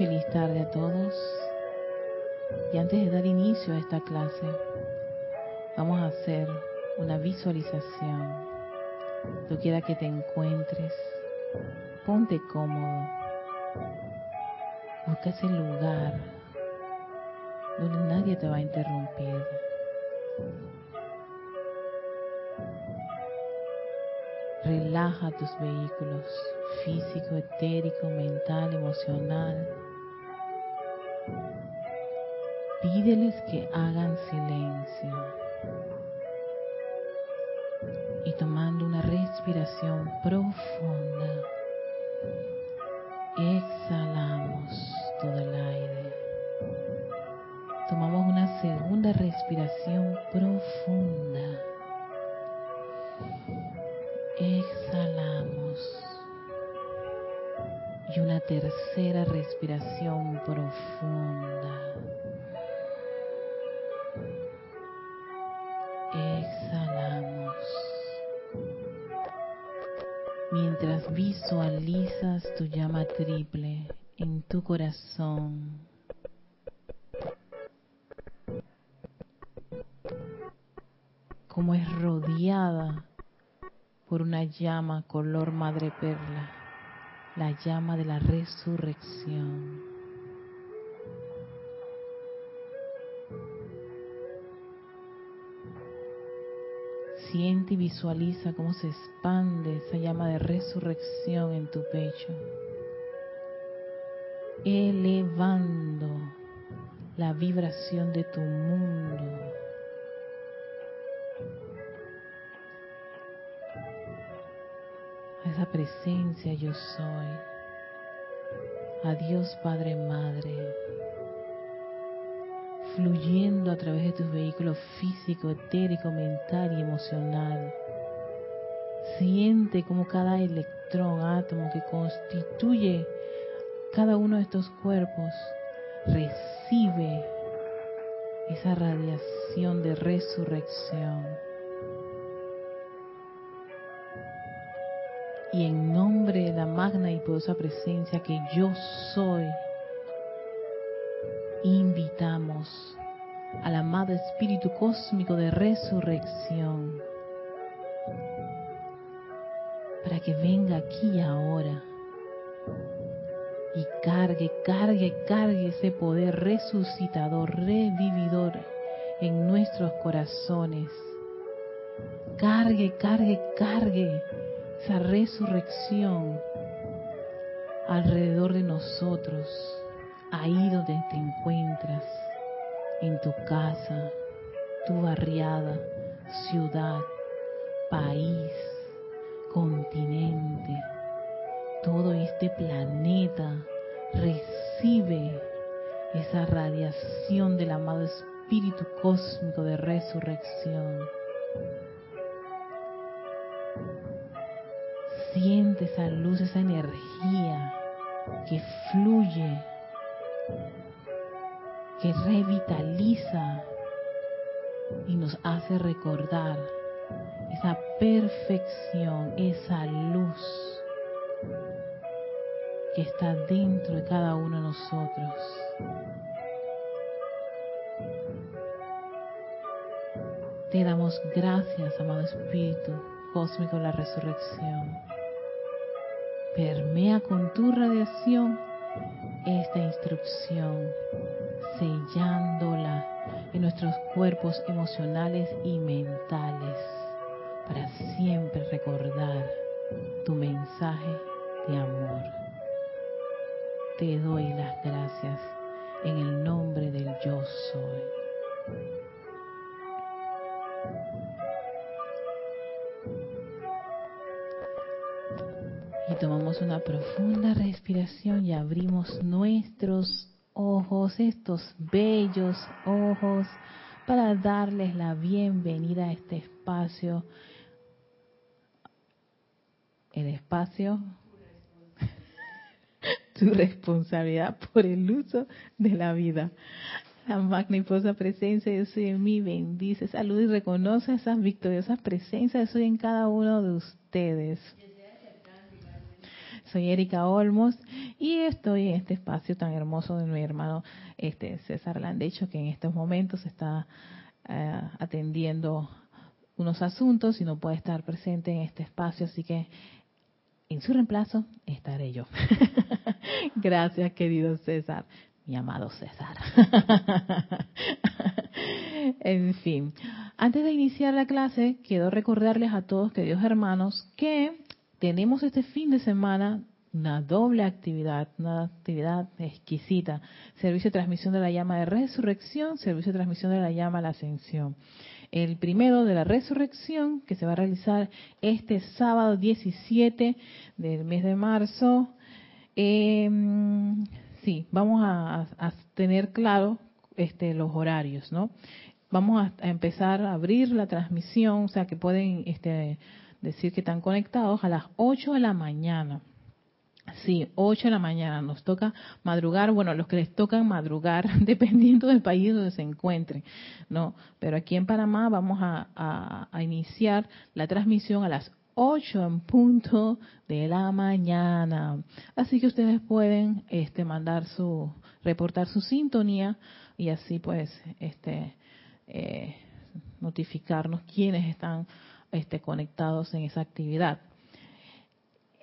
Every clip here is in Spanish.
Feliz tarde a todos. Y antes de dar inicio a esta clase, vamos a hacer una visualización. Tú quiera que te encuentres, ponte cómodo. Busca ese lugar donde nadie te va a interrumpir. Relaja tus vehículos físico, etérico, mental, emocional. Pídeles que hagan silencio. Y tomando una respiración profunda, exhalamos todo el aire. Tomamos una segunda respiración profunda. Exhalamos. Y una tercera respiración profunda. Visualizas tu llama triple en tu corazón. Como es rodeada por una llama color madre perla, la llama de la resurrección. Siente y visualiza cómo se expande esa llama de resurrección en tu pecho, elevando la vibración de tu mundo. A esa presencia yo soy. A Dios Padre Madre fluyendo a través de tus vehículos físico, etérico, mental y emocional. Siente como cada electrón, átomo que constituye cada uno de estos cuerpos recibe esa radiación de resurrección. Y en nombre de la magna y poderosa presencia que yo soy, invitamos al amado Espíritu Cósmico de Resurrección para que venga aquí ahora y cargue, cargue, cargue ese poder resucitador, revividor en nuestros corazones. Cargue, cargue, cargue esa resurrección alrededor de nosotros ahí donde te encuentras, en tu casa, tu barriada, ciudad, país, continente, todo este planeta recibe esa radiación del amado Espíritu Cósmico de Resurrección. Siente esa luz, esa energía que fluye que revitaliza y nos hace recordar esa perfección, esa luz que está dentro de cada uno de nosotros. Te damos gracias, amado Espíritu Cósmico de la Resurrección. Permea con tu radiación esta instrucción, sellándola en nuestros cuerpos emocionales y mentales, para siempre recordar tu mensaje de amor. Te doy las gracias en el nombre del yo soy. Tomamos una profunda respiración y abrimos nuestros ojos, estos bellos ojos, para darles la bienvenida a este espacio. El espacio, tu responsabilidad por el uso de la vida. La magnificosa presencia de soy en mí bendice, salud y reconoce esas victoriosas presencias de soy en cada uno de ustedes. Soy Erika Olmos Y estoy en este espacio tan hermoso de mi hermano este César Landecho, que en estos momentos está eh, atendiendo unos asuntos y no puede estar presente en este espacio, así que en su reemplazo estaré yo. Gracias, querido César, mi amado César. en fin, antes de iniciar la clase, quiero recordarles a todos, queridos hermanos, que tenemos este fin de semana una doble actividad, una actividad exquisita. Servicio de transmisión de la llama de resurrección, servicio de transmisión de la llama a la ascensión. El primero de la resurrección, que se va a realizar este sábado 17 del mes de marzo. Eh, sí, vamos a, tener claro este, los horarios, ¿no? Vamos a, empezar a abrir la transmisión, o sea que pueden este, decir que están conectados a las 8 de la mañana. Sí, 8 de la mañana nos toca madrugar, bueno, los que les tocan madrugar, dependiendo del país donde se encuentren, ¿no? Pero aquí en Panamá vamos a, iniciar la transmisión a las 8 en punto de la mañana. Así que ustedes pueden este, mandar su, reportar su sintonía y así pues este, eh, notificarnos quiénes están este, conectados en esa actividad.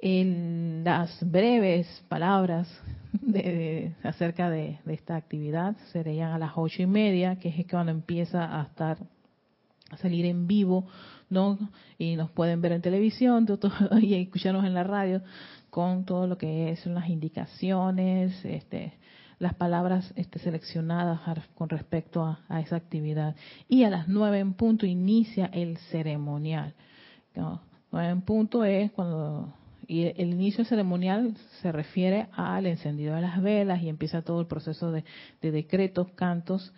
En las breves palabras de, acerca de, de, esta actividad serían a las ocho y media, que es cuando empieza a estar a salir en vivo ¿no? Y nos pueden ver en televisión y escucharnos en la radio con todo lo que son las indicaciones, este, las palabras este, seleccionadas con respecto a, esa actividad. Y a las nueve en punto inicia el ceremonial. Nueve en punto es cuando y el inicio ceremonial se refiere al encendido de las velas y empieza todo el proceso de, de decretos, cantos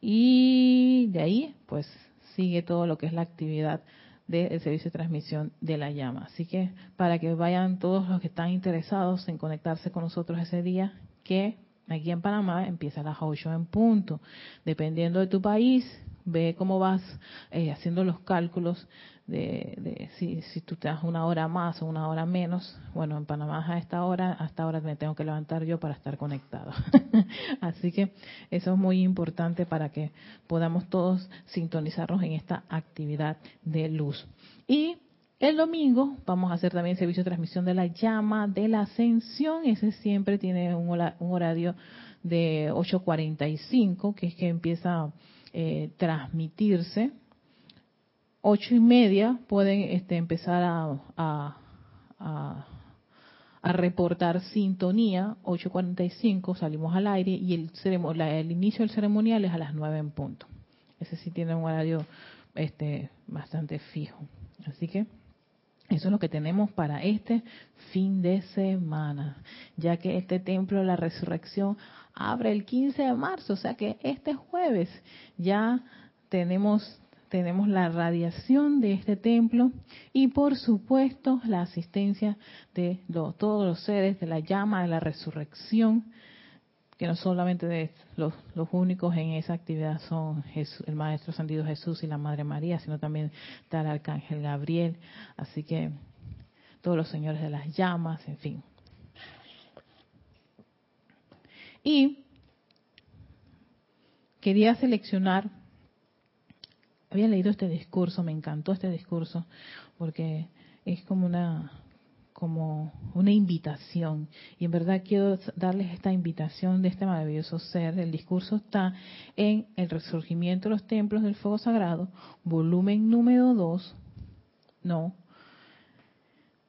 y de ahí pues sigue todo lo que es la actividad del servicio de transmisión de la llama. Así que para que vayan todos los que están interesados en conectarse con nosotros ese día, que aquí en Panamá empieza las 8 en punto. Dependiendo de tu país, ve cómo vas eh, haciendo los cálculos de, si, si, tú te das una hora más o una hora menos. Bueno, en Panamá a esta hora, hasta ahora me tengo que levantar yo para estar conectado. Así que eso es muy importante para que podamos todos sintonizarnos en esta actividad de luz. Y el domingo vamos a hacer también servicio de transmisión de la llama de la ascensión. Ese siempre tiene un, horario de 8.45, que es que empieza a eh, transmitirse ocho y media pueden este, empezar a, a, reportar sintonía, 8.45 salimos al aire y el, el inicio del ceremonial es a las 9 en punto. Ese sí tiene un horario este, bastante fijo. Así que eso es lo que tenemos para este fin de semana, ya que este templo de la resurrección abre el 15 de marzo, o sea que este jueves ya tenemos tenemos la radiación de este templo y por supuesto la asistencia de todos los seres de la llama de la resurrección, que no solamente de los, únicos en esa actividad son el Maestro Santido Jesús y la Madre María, sino también está el Arcángel Gabriel, así que todos los señores de las llamas, en fin. Y quería seleccionar había leído este discurso, me encantó este discurso, porque es como una como una invitación. Y en verdad quiero darles esta invitación de este maravilloso ser. El discurso está en El Resurgimiento de los Templos del Fuego Sagrado, volumen número 2, no,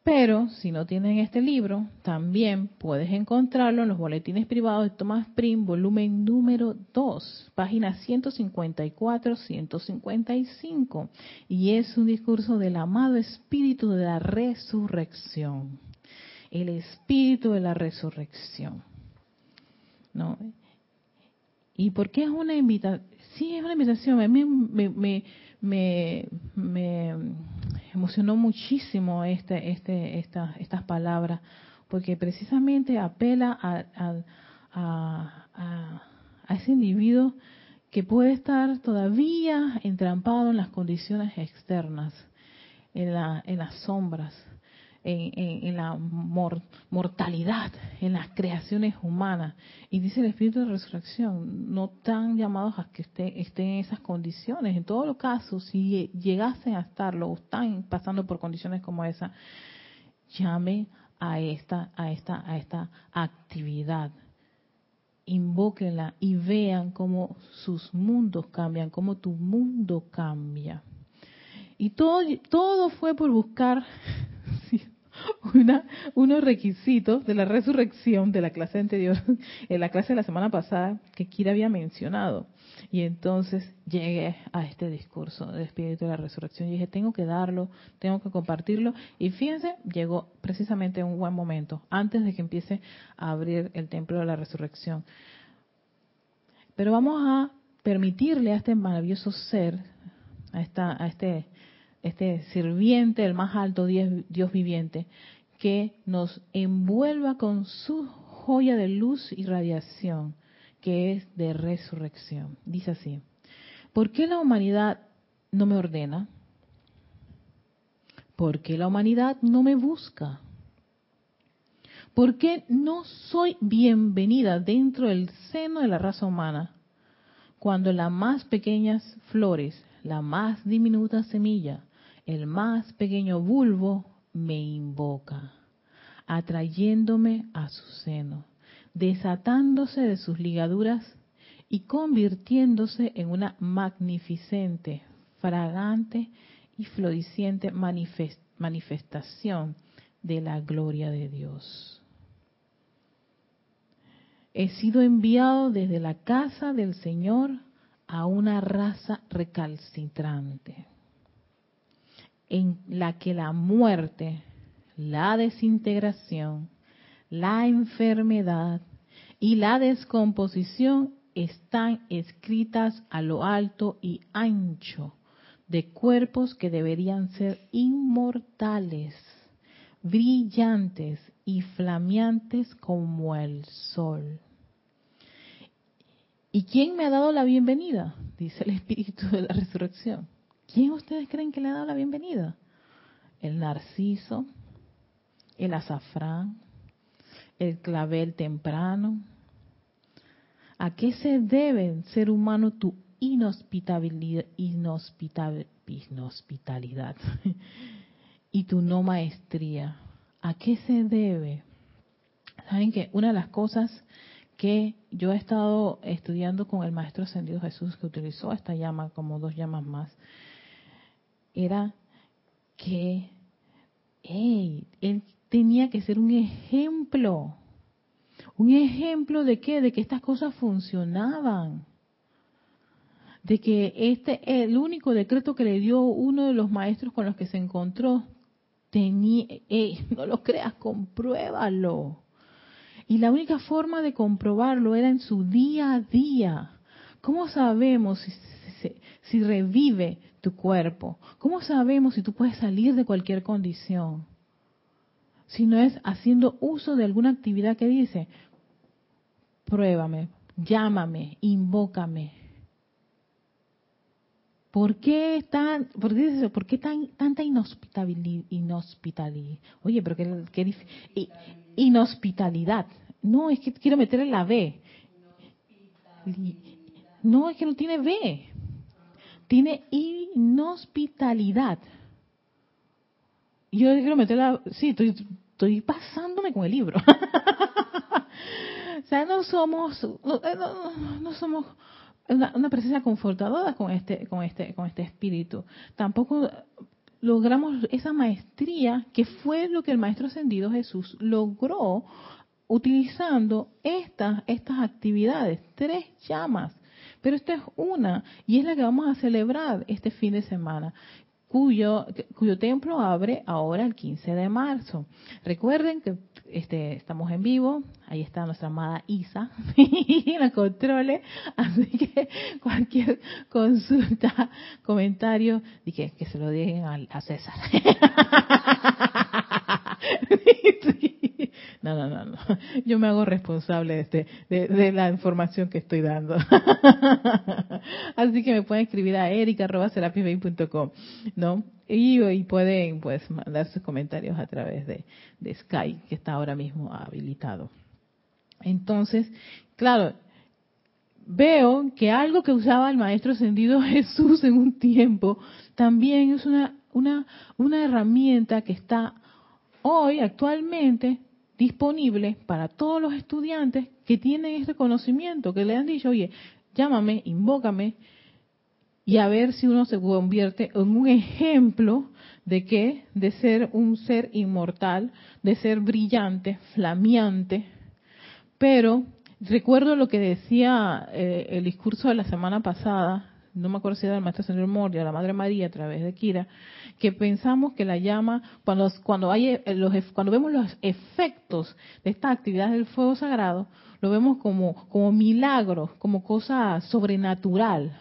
pero si no tienen este libro, también puedes encontrarlo en los boletines privados de Thomas Prim, volumen número 2, páginas 154-155. Y es un discurso del amado espíritu de la resurrección. El espíritu de la resurrección. ¿No? ¿Y por qué es una invitación? Sí, es una invitación. A mí me, me, me, me emocionó muchísimo este, este, estas palabras, porque precisamente apela a, a, ese individuo que puede estar todavía entrampado en las condiciones externas, en, la, en las sombras, en, la mortalidad, en las creaciones humanas. Y dice el Espíritu de Resurrección, no están llamados a que estén en esas condiciones. En todo los casos, si llegasen a estarlo o están pasando por condiciones como esa, llame a esta, a esta, a esta actividad. Invóquenla y vean cómo sus mundos cambian, cómo tu mundo cambia. Y todo, todo fue por buscar una, unos requisitos de la resurrección de la clase anterior, en la clase de la semana pasada, que Kira había mencionado. Y entonces llegué a este discurso del Espíritu de la Resurrección y dije, tengo que darlo, tengo que compartirlo. Y fíjense, llegó precisamente en un buen momento, antes de que empiece a abrir el Templo de la Resurrección. Pero vamos a permitirle a este maravilloso ser, a, esta, a este este sirviente del más alto Dios, viviente, que nos envuelva con su joya de luz y radiación, que es de resurrección. Dice así, ¿por qué la humanidad no me ordena? ¿Por qué la humanidad no me busca? ¿Por qué no soy bienvenida dentro del seno de la raza humana cuando las más pequeñas flores, la más diminuta semilla, el más pequeño bulbo me invoca, atrayéndome a su seno, desatándose de sus ligaduras y convirtiéndose en una magnificente, fragante y floreciente manifestación de la gloria de Dios. He sido enviado desde la casa del Señor a una raza recalcitrante en la que la muerte, la desintegración, la enfermedad y la descomposición están escritas a lo alto y ancho de cuerpos que deberían ser inmortales, brillantes y flameantes como el sol. ¿Y quién me ha dado la bienvenida? Dice el Espíritu de la Resurrección. ¿Quién ustedes creen que le ha dado la bienvenida? El narciso, el azafrán, el clavel temprano. ¿A qué se debe, ser humano, tu inhospitabilidad, inhospitalidad y tu no maestría? ¿A qué se debe? Saben que una de las cosas que yo he estado estudiando con el Maestro Ascendido Jesús, que utilizó esta llama como dos llamas más, era que él tenía que ser un ejemplo. Un ejemplo de qué? De que estas cosas funcionaban. De que este, el único decreto que le dio uno de los maestros con los que se encontró, tenía, no lo creas, compruébalo. Y la única forma de comprobarlo era en su día a día. ¿Cómo sabemos si, si revive tu cuerpo? ¿Cómo sabemos si tú puedes salir de cualquier condición? Si no es haciendo uso de alguna actividad que dice, pruébame, llámame, invócame. ¿Por qué, tan, por qué, ¿por qué tan, tanta inhospitalidad? inhospitalidad? Oye, pero qué, qué inhospitalidad. No, es que quiero meterle la B. No, es que no tiene B tiene inhospitalidad. Yo quiero meterla, sí, estoy, estoy pasándome con el libro. o sea, no somos, no, no, somos una, una, presencia confortadora con este, con este, con este espíritu. Tampoco logramos esa maestría que fue lo que el maestro ascendido Jesús logró utilizando estas, estas actividades, tres llamas pero esta es una y es la que vamos a celebrar este fin de semana. Cuyo, cuyo templo abre ahora el 15 de marzo. Recuerden que este, estamos en vivo, ahí está nuestra amada Isa, la controle, así que cualquier consulta, comentario, dije que se lo dejen a, a César. No, no, no, no. Yo me hago responsable de, este, de, la información que estoy dando. Así que me pueden escribir a erica.com, ¿no? Y, y, pueden pues mandar sus comentarios a través de, de Skype, que está ahora mismo habilitado. Entonces, claro, veo que algo que usaba el Maestro Ascendido Jesús en un tiempo, también es una, una, una herramienta que está hoy, actualmente, disponible para todos los estudiantes que tienen este conocimiento, que le han dicho, oye, llámame, invócame, y a ver si uno se convierte en un ejemplo de qué, de ser un ser inmortal, de ser brillante, flameante, pero recuerdo lo que decía eh, el discurso de la semana pasada, no me acuerdo si era el maestro señor Moria, la Madre María a través de Kira, que pensamos que la llama, cuando, cuando, hay eh, los, cuando vemos los efectos de esta actividad del fuego sagrado, lo vemos como, como milagro, como cosa sobrenatural,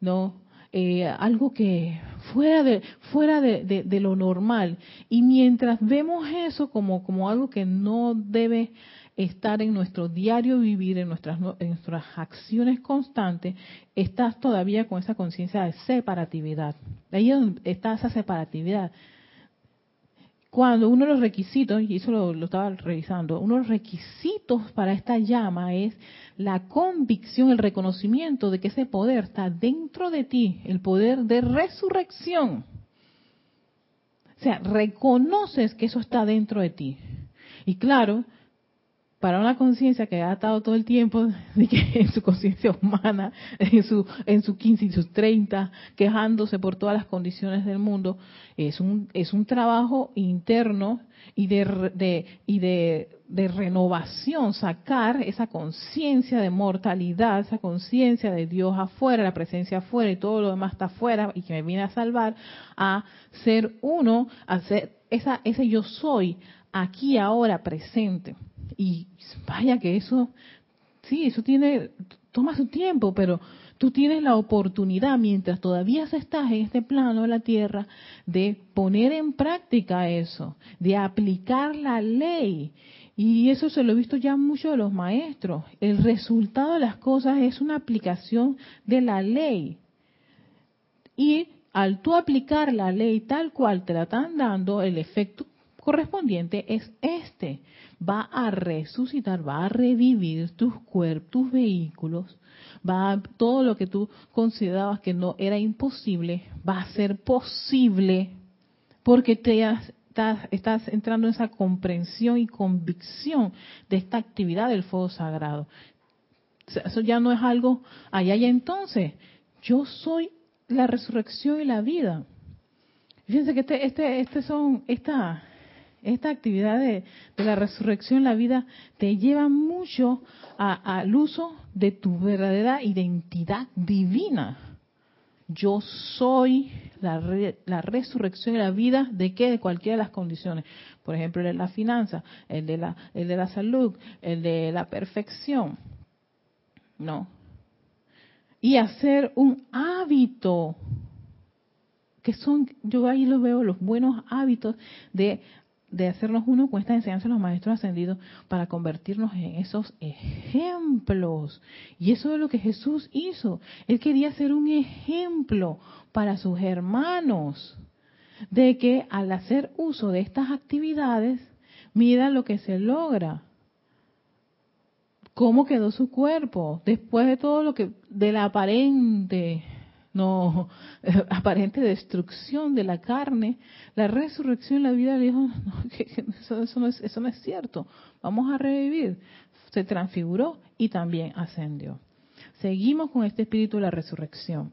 ¿no? Eh, algo que fuera de fuera de, de, lo normal y mientras vemos eso como como algo que no debe estar en nuestro diario vivir, en nuestras, en nuestras acciones constantes, estás todavía con esa conciencia de separatividad. Ahí está esa separatividad. Cuando uno de los requisitos, y eso lo, lo estaba revisando, uno de los requisitos para esta llama es la convicción, el reconocimiento de que ese poder está dentro de ti, el poder de resurrección. O sea, reconoces que eso está dentro de ti. Y claro, para una conciencia que ha estado todo el tiempo en su conciencia humana, en su, en su 15 y sus 30, quejándose por todas las condiciones del mundo, es un, es un trabajo interno y de, y de, de renovación, sacar esa conciencia de mortalidad, esa conciencia de Dios afuera, la presencia afuera y todo lo demás está afuera y que me viene a salvar, a ser uno, a ser esa, ese yo soy aquí, ahora, presente. Y vaya que eso, sí, eso tiene, toma su tiempo, pero tú tienes la oportunidad, mientras todavía estás en este plano de la tierra, de poner en práctica eso, de aplicar la ley. Y eso se lo he visto ya mucho de los maestros. El resultado de las cosas es una aplicación de la ley. Y al tú aplicar la ley tal cual te la están dando, el efecto correspondiente es este. Va a resucitar, va a revivir tus cuerpos, tus vehículos, va a, todo lo que tú considerabas que no era imposible, va a ser posible porque te estás, estás entrando en esa comprensión y convicción de esta actividad del fuego sagrado. Eso ya no es algo allá y entonces. Yo soy la resurrección y la vida. Fíjense que este, este, este son, esta, esta actividad de, la resurrección, la vida, te lleva mucho al uso de tu verdadera identidad divina. Yo soy la, la, resurrección y la vida de qué? De cualquiera de las condiciones. Por ejemplo, el de la finanza, el de la, el de la salud, el de la perfección. No. Y hacer un hábito, que son, yo ahí lo veo, los buenos hábitos de de hacernos uno con esta enseñanza de los maestros ascendidos para convertirnos en esos ejemplos. Y eso es lo que Jesús hizo. Él quería ser un ejemplo para sus hermanos de que al hacer uso de estas actividades, mira lo que se logra. ¿Cómo quedó su cuerpo después de todo lo que, de la aparente no aparente destrucción de la carne, la resurrección, la vida le dijo, eso, no es, eso no es cierto, vamos a revivir. Se transfiguró y también ascendió. Seguimos con este espíritu de la resurrección.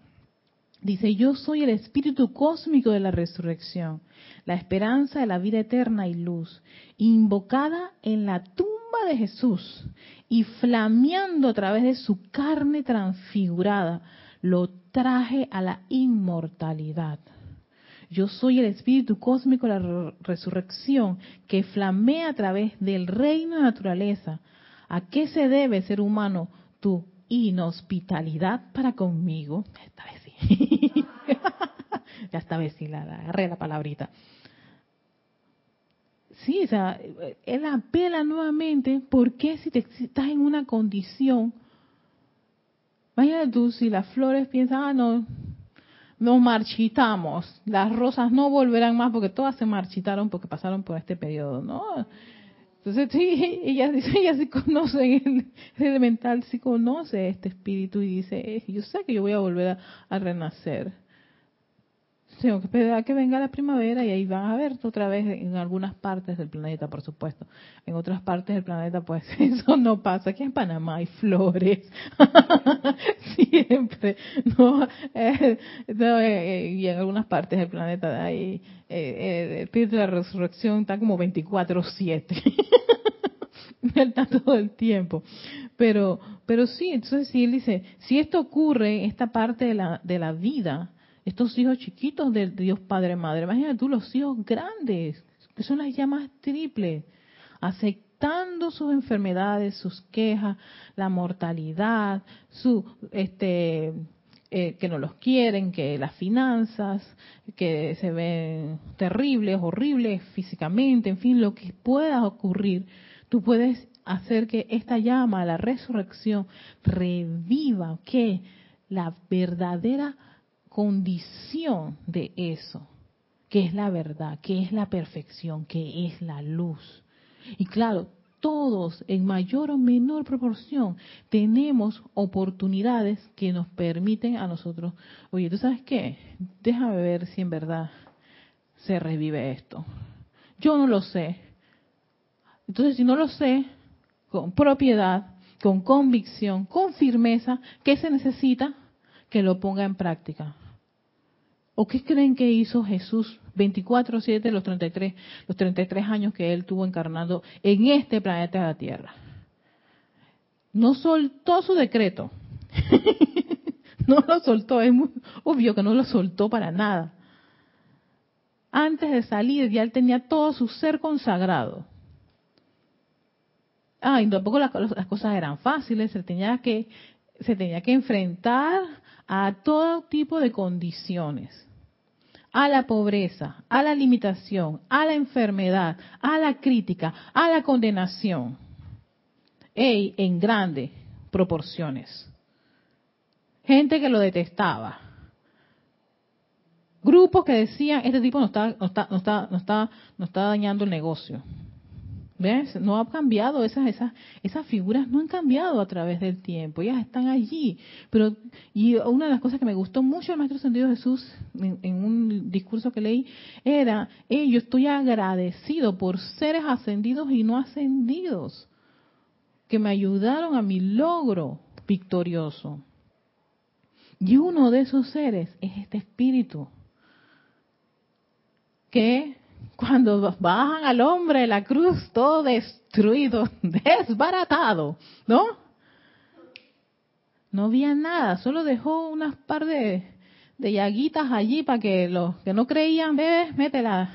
Dice, yo soy el espíritu cósmico de la resurrección, la esperanza de la vida eterna y luz, invocada en la tumba de Jesús y flameando a través de su carne transfigurada, lo traje a la inmortalidad. Yo soy el espíritu cósmico la resurrección que flamea a través del reino de naturaleza. ¿A qué se debe, ser humano, tu inhospitalidad para conmigo? Esta vez sí. ya esta vez sí, la, agarré la palabrita. sí, o sea, él apela nuevamente, ¿por qué si, te, estás en una condición? Imagínate tú, si las flores piensan, ah, no, nos marchitamos, las rosas no volverán más porque todas se marchitaron porque pasaron por este periodo, ¿no? Entonces, sí, ella dice, ella sí conoce, el, elemental sí conoce este espíritu y dice, eh, yo sé que yo voy a volver a renacer tengo que esperar que venga la primavera y ahí van a ver otra vez en algunas partes del planeta, por supuesto. En otras partes del planeta, pues eso no pasa. Aquí en Panamá hay flores. Siempre. No, eh, eh, y en algunas partes del planeta hay eh, el espíritu de la resurrección está como 24-7. está todo el tiempo. Pero, pero sí, entonces sí, él dice, si esto ocurre, esta parte de la, de la vida, estos hijos chiquitos de Dios Padre Madre. Imagínate tú los hijos grandes, que son las llamas triples, aceptando sus enfermedades, sus quejas, la mortalidad, su este eh, que no los quieren, que las finanzas, que se ven terribles, horribles físicamente, en fin, lo que pueda ocurrir, tú puedes hacer que esta llama, la resurrección, reviva que la verdadera condición de eso, que es la verdad, que es la perfección, que es la luz. Y claro, todos en mayor o menor proporción tenemos oportunidades que nos permiten a nosotros, oye, ¿tú sabes qué? Déjame ver si en verdad se revive esto. Yo no lo sé. Entonces, si no lo sé, con propiedad, con convicción, con firmeza, ¿qué se necesita? Que lo ponga en práctica. ¿O qué creen que hizo Jesús 24/7 los 33 los 33 años que él tuvo encarnado en este planeta de la Tierra? No soltó su decreto. no lo soltó, es muy obvio que no lo soltó para nada. Antes de salir ya él tenía todo su ser consagrado. Ah, y tampoco las, las cosas eran fáciles, se tenía que se tenía que enfrentar a todo tipo de condiciones a la pobreza, a la limitación, a la enfermedad, a la crítica, a la condenación. Ey, en grandes proporciones. Gente que lo detestaba. Grupos que decían, este tipo no está, está, está, no está dañando el negocio. ¿Ves? No ha cambiado, esas, esas, esas figuras no han cambiado a través del tiempo, ellas están allí. Pero, y una de las cosas que me gustó mucho del Maestro Sentido Jesús en, un discurso que leí era, yo estoy agradecido por seres ascendidos y no ascendidos, que me ayudaron a mi logro victorioso. Y uno de esos seres es este espíritu, que cuando bajan al hombre de la cruz todo destruido, desbaratado, ¿no? No había nada, solo dejó unas par de, de llaguitas allí para que los que no creían, ve, métela,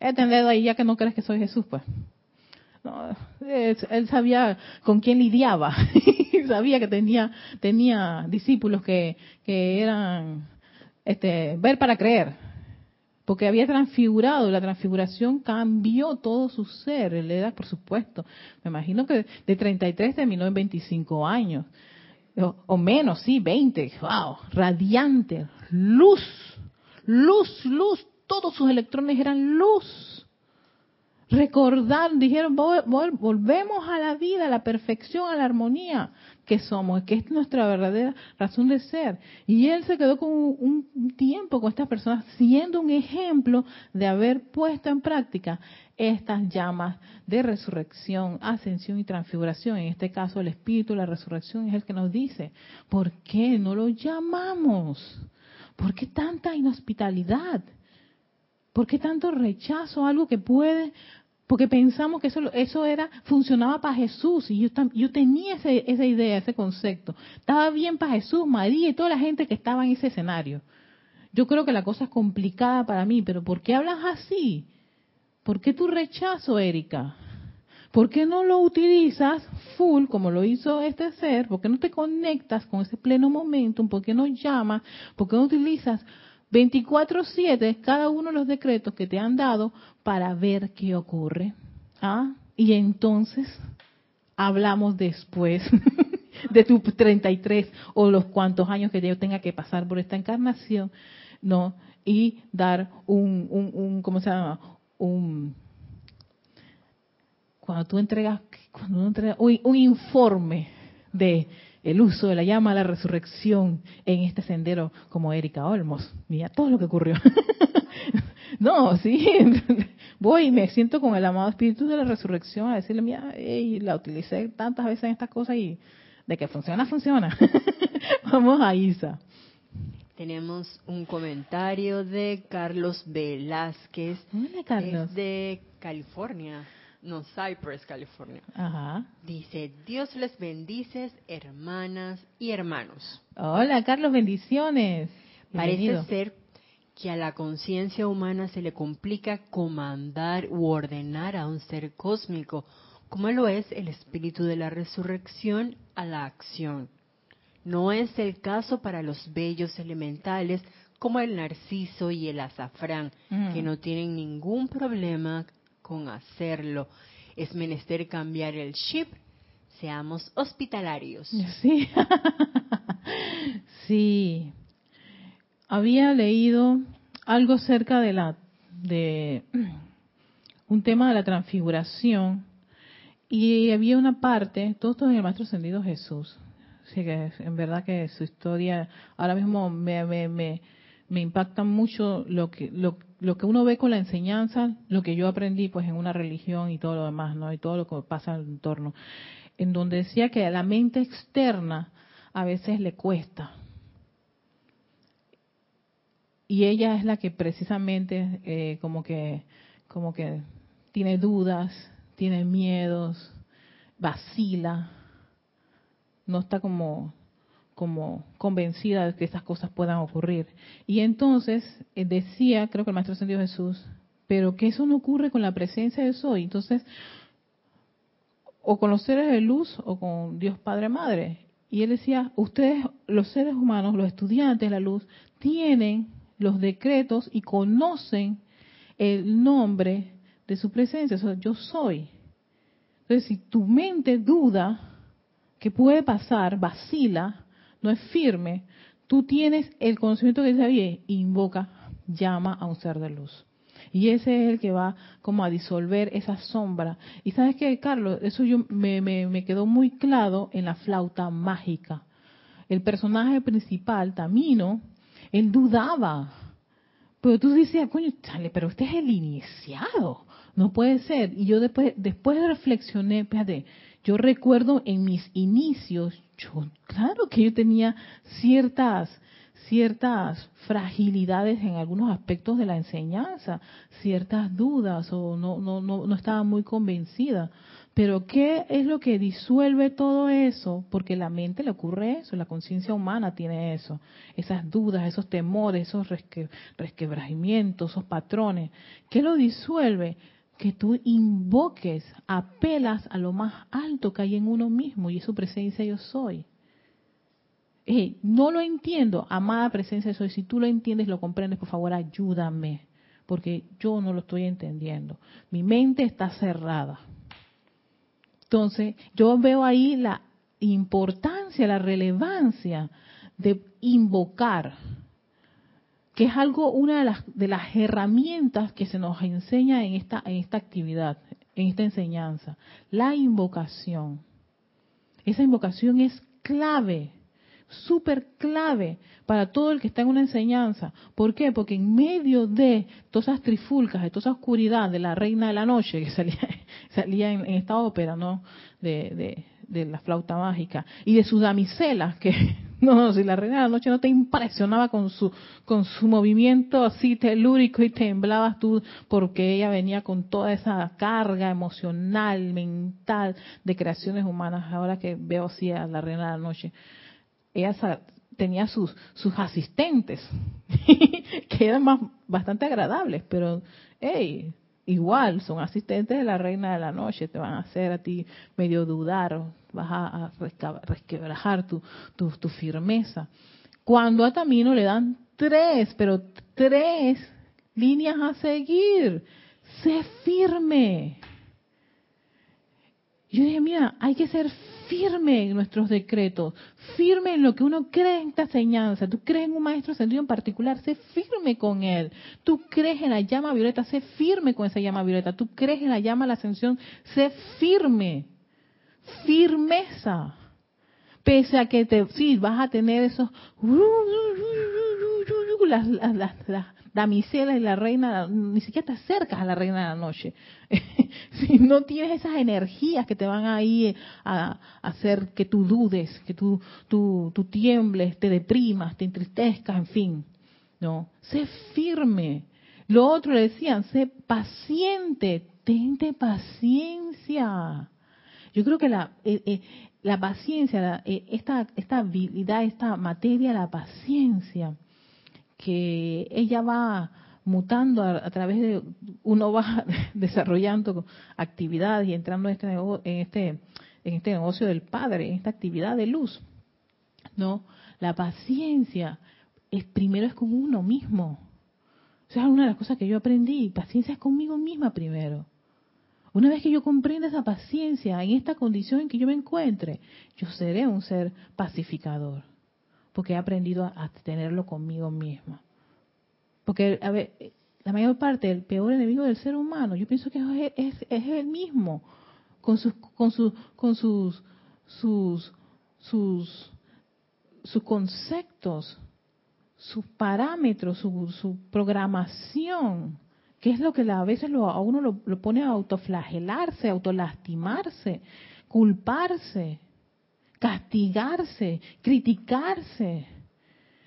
este dedo ahí ya que no crees que soy Jesús, pues. No, él sabía con quién lidiaba, sabía que tenía tenía discípulos que, que eran este ver para creer, porque había transfigurado, la transfiguración cambió todo su ser, él era, por supuesto, me imagino que de 33 terminó en 25 años, o, menos, sí, 20, wow, radiante, luz, luz, luz, todos sus electrones eran luz. Recordar, dijeron, volvemos a la vida, a la perfección, a la armonía que somos, que es nuestra verdadera razón de ser. Y él se quedó con un, tiempo con estas personas, siendo un ejemplo de haber puesto en práctica estas llamas de resurrección, ascensión y transfiguración. En este caso, el espíritu la resurrección es el que nos dice, ¿por qué no lo llamamos? ¿Por qué tanta inhospitalidad? ¿Por qué tanto rechazo a algo que puede porque pensamos que eso, eso era funcionaba para Jesús y yo, yo tenía esa idea, ese concepto. Estaba bien para Jesús, María y toda la gente que estaba en ese escenario. Yo creo que la cosa es complicada para mí, pero ¿por qué hablas así? ¿Por qué tu rechazo, Erika? ¿Por qué no lo utilizas full como lo hizo este ser? ¿Por qué no te conectas con ese pleno momento? ¿Por qué no llamas? ¿Por qué no utilizas 24/7 cada uno de los decretos que te han dado para ver qué ocurre. ¿Ah? Y entonces hablamos después de tu 33 o los cuantos años que yo tenga que pasar por esta encarnación, ¿no? Y dar un, un, un ¿cómo se llama? Un, cuando tú entregas, cuando uno entrega un informe de el uso de la llama a la resurrección en este sendero como Erika Olmos. Mira todo lo que ocurrió. no, sí, voy y me siento con el amado espíritu de la resurrección a decirle, mira, la utilicé tantas veces en estas cosas y de que funciona, funciona. Vamos a Isa. Tenemos un comentario de Carlos Velázquez. Hola, Carlos. de California. No, Cypress, California. Ajá. Dice, Dios les bendice, hermanas y hermanos. Hola, Carlos, bendiciones. Parece ser que a la conciencia humana se le complica comandar u ordenar a un ser cósmico, como lo es el espíritu de la resurrección, a la acción. No es el caso para los bellos elementales como el narciso y el azafrán, que no tienen ningún problema con hacerlo. Es menester cambiar el chip. Seamos hospitalarios. Sí. sí. Había leído algo cerca de la de un tema de la transfiguración y había una parte, todo esto en el Maestro Ascendido Jesús. Así que en verdad que su historia ahora mismo me, me, me, me impacta mucho lo que, lo, lo, que uno ve con la enseñanza, lo que yo aprendí pues en una religión y todo lo demás, ¿no? Y todo lo que pasa en el entorno. En donde decía que a la mente externa a veces le cuesta. Y ella es la que precisamente eh, como que como que tiene dudas, tiene miedos, vacila, no está como como convencida de que estas cosas puedan ocurrir. Y entonces eh, decía, creo que el Maestro Ascendido Jesús, pero que eso no ocurre con la presencia de Soy. Entonces, o con los seres de luz o con Dios Padre Madre. Y él decía, ustedes, los seres humanos, los estudiantes de la luz, tienen los decretos y conocen el nombre de su presencia. yo soy. Entonces, si tu mente duda que puede pasar, vacila, no es firme, tú tienes el conocimiento que dice, oye, invoca, llama a un ser de luz. Y ese es el que va como a disolver esa sombra. Y sabes que, Carlos, eso yo me, me, quedó muy claro en la flauta mágica. El personaje principal, Tamino, él dudaba. Pero tú decías, coño, chale, pero usted es el iniciado. No puede ser. Y yo después, después reflexioné, fíjate, yo recuerdo en mis inicios, yo, claro que yo tenía ciertas ciertas fragilidades en algunos aspectos de la enseñanza, ciertas dudas o no no no no estaba muy convencida. Pero ¿qué es lo que disuelve todo eso? Porque la mente le ocurre eso, la conciencia humana tiene eso, esas dudas, esos temores, esos resquebrajamientos, esos patrones. ¿Qué lo disuelve? Que tú invoques, apelas a lo más alto que hay en uno mismo y es su presencia yo soy. no lo entiendo, amada presencia yo soy. Si tú lo entiendes, lo comprendes, por favor, ayúdame, porque yo no lo estoy entendiendo. Mi mente está cerrada. Entonces, yo veo ahí la importancia, la relevancia de invocar que es algo, una de las, de las herramientas que se nos enseña en esta, en esta actividad, en esta enseñanza, la invocación. Esa invocación es clave, súper clave para todo el que está en una enseñanza. ¿Por qué? Porque en medio de todas esas trifulcas, de toda esa oscuridad de la reina de la noche que salía, salía en, esta ópera, ¿no? De, de, la flauta mágica, y de sus damiselas que no, si la reina de la noche no te impresionaba con su, con su movimiento así telúrico y temblabas tú porque ella venía con toda esa carga emocional, mental de creaciones humanas. Ahora que veo así a la reina de la noche, ella tenía sus, sus asistentes que eran más, bastante agradables, pero hey, igual son asistentes de la reina de la noche, te van a hacer a ti medio dudar, vas a, resquebrajar tu, tu, firmeza. Cuando a Tamino le dan tres, pero tres líneas a seguir. Sé firme. Yo dije, mira, hay que ser firme en nuestros decretos, firme en lo que uno cree en esta enseñanza. Tú crees en un maestro sentido en particular, sé firme con él. Tú crees en la llama violeta, sé firme con esa llama violeta. Tú crees en la llama de la ascensión, sé firme. Firmeza. Pese a que te, sí, vas a tener esos, las, las, las, damisela y la reina, ni siquiera te acercas a la reina de la noche. si no tienes esas energías que te van ahí a, hacer que tú dudes, que tú, tú, tú tiembles, te deprimas, te entristezcas, en fin. No, sé firme. Lo otro le decían, sé paciente, tente paciencia. Yo creo que la, eh, eh, la paciencia, eh, esta, esta habilidad, esta materia, la paciencia, que ella va mutando a, través de, uno va desarrollando actividades y entrando en este, en este, en este negocio del Padre, en esta actividad de luz. ¿No? La paciencia es primero es con uno mismo. O sea, una de las cosas que yo aprendí, paciencia es conmigo misma primero. Una vez que yo comprenda esa paciencia en esta condición en que yo me encuentre, yo seré un ser pacificador porque he aprendido a, tenerlo conmigo misma. Porque, a ver, la mayor parte, el peor enemigo del ser humano, yo pienso que es, es, el mismo, con sus, con sus, con sus, sus, sus, sus conceptos, sus parámetros, su, su programación, que es lo que a veces lo, a uno lo, lo pone a autoflagelarse, autolastimarse, culparse castigarse, criticarse.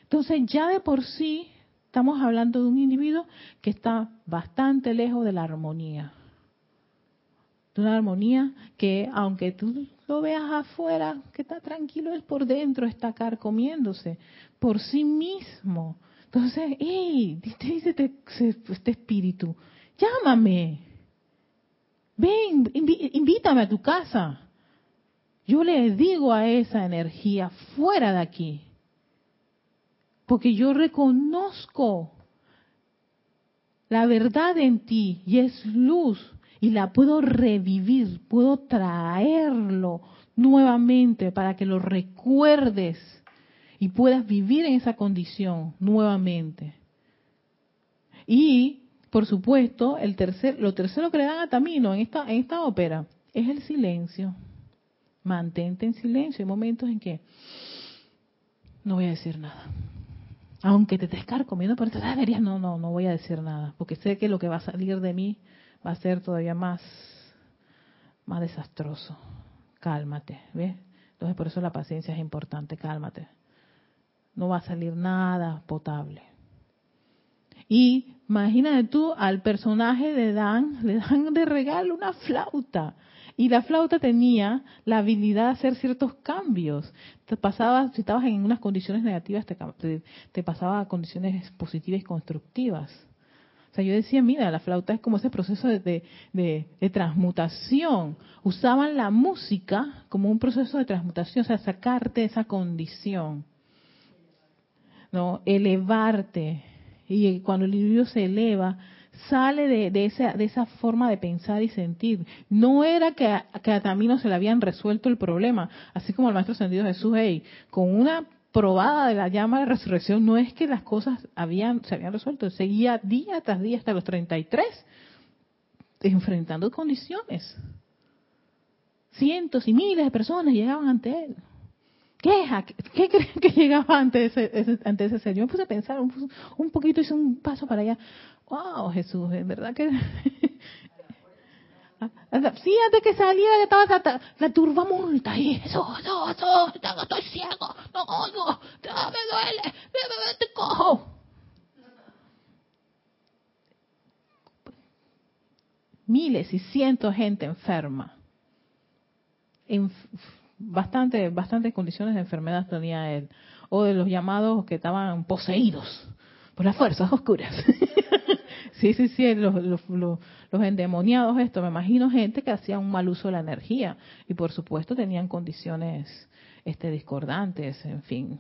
Entonces ya de por sí estamos hablando de un individuo que está bastante lejos de la armonía. De una armonía que aunque tú lo veas afuera, que está tranquilo, es por dentro, está carcomiéndose por sí mismo. Entonces, hey, dice este, este espíritu, llámame, ven, invítame a tu casa. Yo le digo a esa energía fuera de aquí, porque yo reconozco la verdad en ti y es luz y la puedo revivir, puedo traerlo nuevamente para que lo recuerdes y puedas vivir en esa condición nuevamente. Y, por supuesto, el tercer, lo tercero que le dan a Tamino en esta, en esta ópera es el silencio mantente en silencio. Hay momentos en que no voy a decir nada. Aunque te estés comiendo por esta deberías, no, no, no voy a decir nada, porque sé que lo que va a salir de mí va a ser todavía más, más desastroso. Cálmate, ¿ves? Entonces por eso la paciencia es importante, cálmate. No va a salir nada potable. Y imagínate tú al personaje de Dan, le dan de regalo una flauta. Y la flauta tenía la habilidad de hacer ciertos cambios. Te pasaba, si estabas en unas condiciones negativas, te, pasaba a condiciones positivas y constructivas. O sea, yo decía, mira, la flauta es como ese proceso de, transmutación. Usaban la música como un proceso de transmutación, o sea, sacarte esa condición. ¿No? Elevarte. Y cuando el individuo se eleva, sale de, esa, de esa forma de pensar y sentir. No era que a, que a Tamino se le habían resuelto el problema, así como el Maestro Ascendido Jesús, hey, con una probada de la llama de resurrección, no es que las cosas habían, se habían resuelto, seguía día tras día hasta los 33, enfrentando condiciones. Cientos y miles de personas llegaban ante él. ¿Qué, ¿Qué creen que llegaba ante ese, ante ese ser? Yo me puse a pensar un, un poquito, hice un paso para allá wow, Jesús, en verdad que... Sí, antes que saliera que estaba la, la turba multa y Jesús, Jesús, Jesús, estoy ciego, no oigo, me duele, me, te cojo. Miles y cientos de gente enferma. En bastante, bastantes condiciones de enfermedad tenía él. O de los llamados que estaban poseídos por las fuerzas oscuras. Sí, sí, sí, los, los, los, endemoniados, esto, me imagino gente que hacía un mal uso de la energía y por supuesto tenían condiciones este, discordantes, en fin.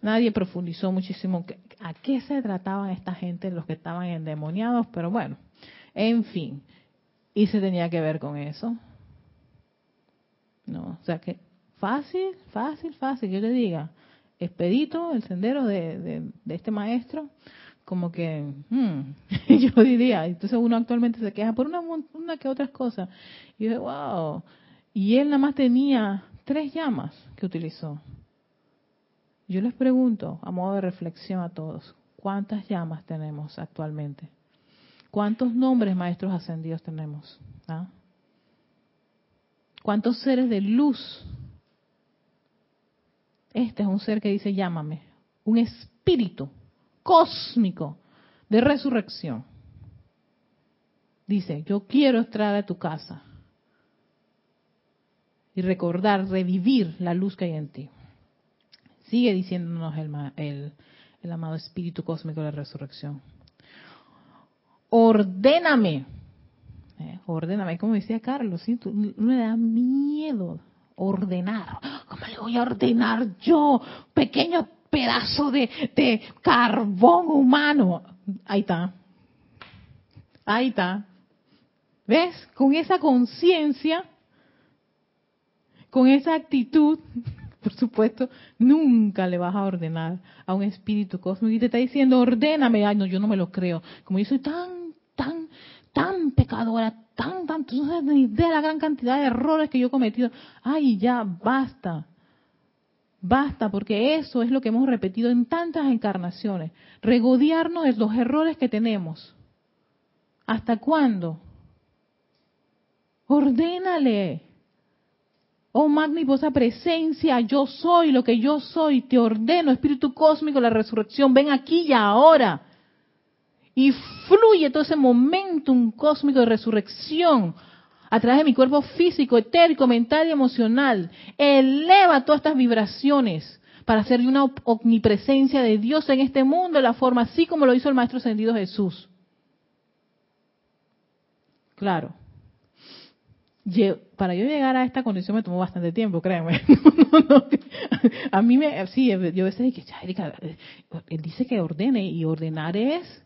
Nadie profundizó muchísimo a qué se trataban esta gente, los que estaban endemoniados, pero bueno, en fin. Y se tenía que ver con eso. No, o sea que fácil, fácil, fácil, yo te diga, expedito el sendero de, este maestro, como que, hmm, yo diría, entonces uno actualmente se queja por una, una que otras cosas. Y yo, wow, y él nada más tenía tres llamas que utilizó. Yo les pregunto, a modo de reflexión a todos, ¿cuántas llamas tenemos actualmente? ¿Cuántos nombres maestros ascendidos tenemos? ¿Ah? ¿Cuántos seres de luz? Este es un ser que dice llámame, un espíritu cósmico de resurrección. Dice, yo quiero entrar a tu casa y recordar, revivir la luz que hay en ti. Sigue diciéndonos el, amado Espíritu Cósmico de la Resurrección. Ordéname. Eh, ordéname, como decía Carlos, ¿sí? me da miedo ordenar. ¿Cómo le voy a ordenar yo? Pequeño pedazo de, de carbón humano. Ahí está. Ahí está. ¿Ves? Con esa conciencia, con esa actitud, por supuesto, nunca le vas a ordenar a un espíritu cósmico y te está diciendo, ordéname. Ay, no, yo no me lo creo. Como yo soy tan, tan, pecadora, tan, tan, no sabes ni de la gran cantidad de errores que yo he cometido. Ay, ya, basta. Basta, porque eso es lo que hemos repetido en tantas encarnaciones. Regodearnos de los errores que tenemos. ¿Hasta cuándo? Ordénale. Oh magnificosa presencia, yo soy lo que yo soy, te ordeno, Espíritu Cósmico, la resurrección, ven aquí y ahora. Y fluye todo ese momentum cósmico de resurrección a través de mi cuerpo físico, etérico, mental y emocional. Eleva todas estas vibraciones para hacer una omnipresencia de Dios en este mundo, de la forma así como lo hizo el Maestro Ascendido Jesús. Claro para yo llegar a esta condición me tomó bastante tiempo, créeme. A mí me, sí, yo a veces dije, eh, él dice que ordene y ordenar es,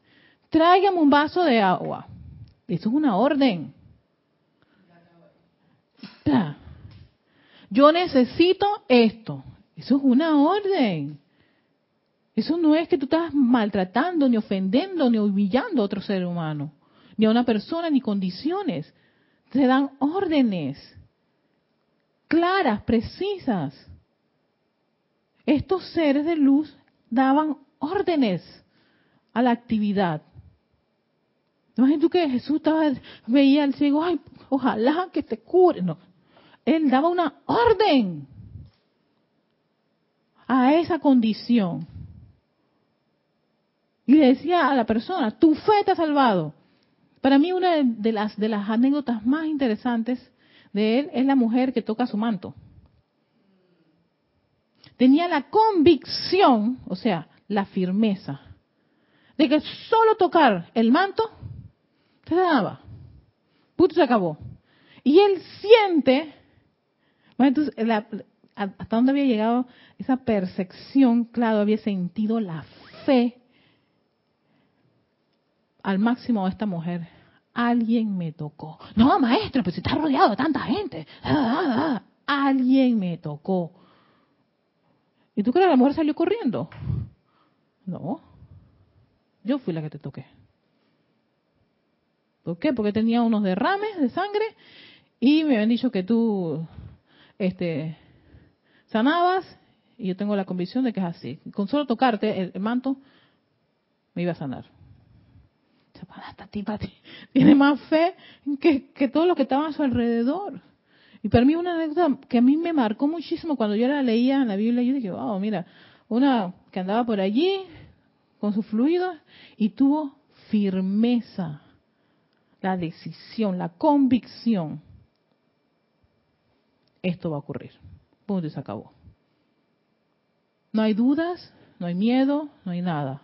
tráigame un vaso de agua. Eso es una orden. Yo necesito esto. Eso es una orden. Eso no es que tú estás maltratando, ni ofendiendo, ni humillando a otro ser humano, ni a una persona, ni condiciones se dan órdenes claras, precisas. Estos seres de luz daban órdenes a la actividad. Imagínate que Jesús estaba, veía al ciego, ay, ojalá que te cure. No, él daba una orden a esa condición. Y le decía a la persona, tu fe te ha salvado. Para mí una de las, de las anécdotas más interesantes de él es la mujer que toca su manto. Tenía la convicción, o sea, la firmeza, de que solo tocar el manto se daba. Punto se acabó. Y él siente, entonces, hasta dónde había llegado esa percepción, claro, había sentido la fe al máximo a esta mujer. Alguien me tocó. No, maestro, pero si estás rodeado de tanta gente. Ah, ah, ah. Alguien me tocó. ¿Y tú crees que la mujer salió corriendo? No. Yo fui la que te toqué. ¿Por qué? Porque tenía unos derrames de sangre y me habían dicho que tú este, sanabas y yo tengo la convicción de que es así. Con solo tocarte el manto me iba a sanar esta tipa tiene más fe que, que todo lo que estaba a su alrededor. Y para mí una anécdota que a mí me marcó muchísimo cuando yo la leía en la Biblia, yo dije, wow, mira, una que andaba por allí con su fluido y tuvo firmeza, la decisión, la convicción. Esto va a ocurrir. Punto y se acabó. No hay dudas, no hay miedo, no hay nada.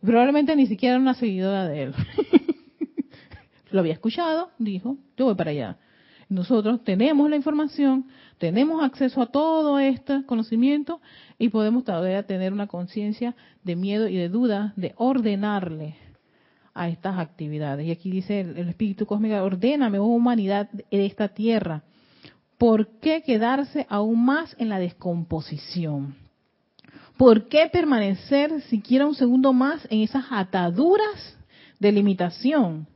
Probablemente ni siquiera era una seguidora de él. Lo había escuchado, dijo, yo voy para allá. Nosotros tenemos la información, tenemos acceso a todo este conocimiento y podemos todavía tener una conciencia de miedo y de duda de ordenarle a estas actividades. Y aquí dice el, Espíritu Cósmico, ordéname, oh humanidad de esta tierra. ¿Por qué quedarse aún más en la descomposición? ¿Por qué permanecer siquiera un segundo más en esas ataduras de limitación?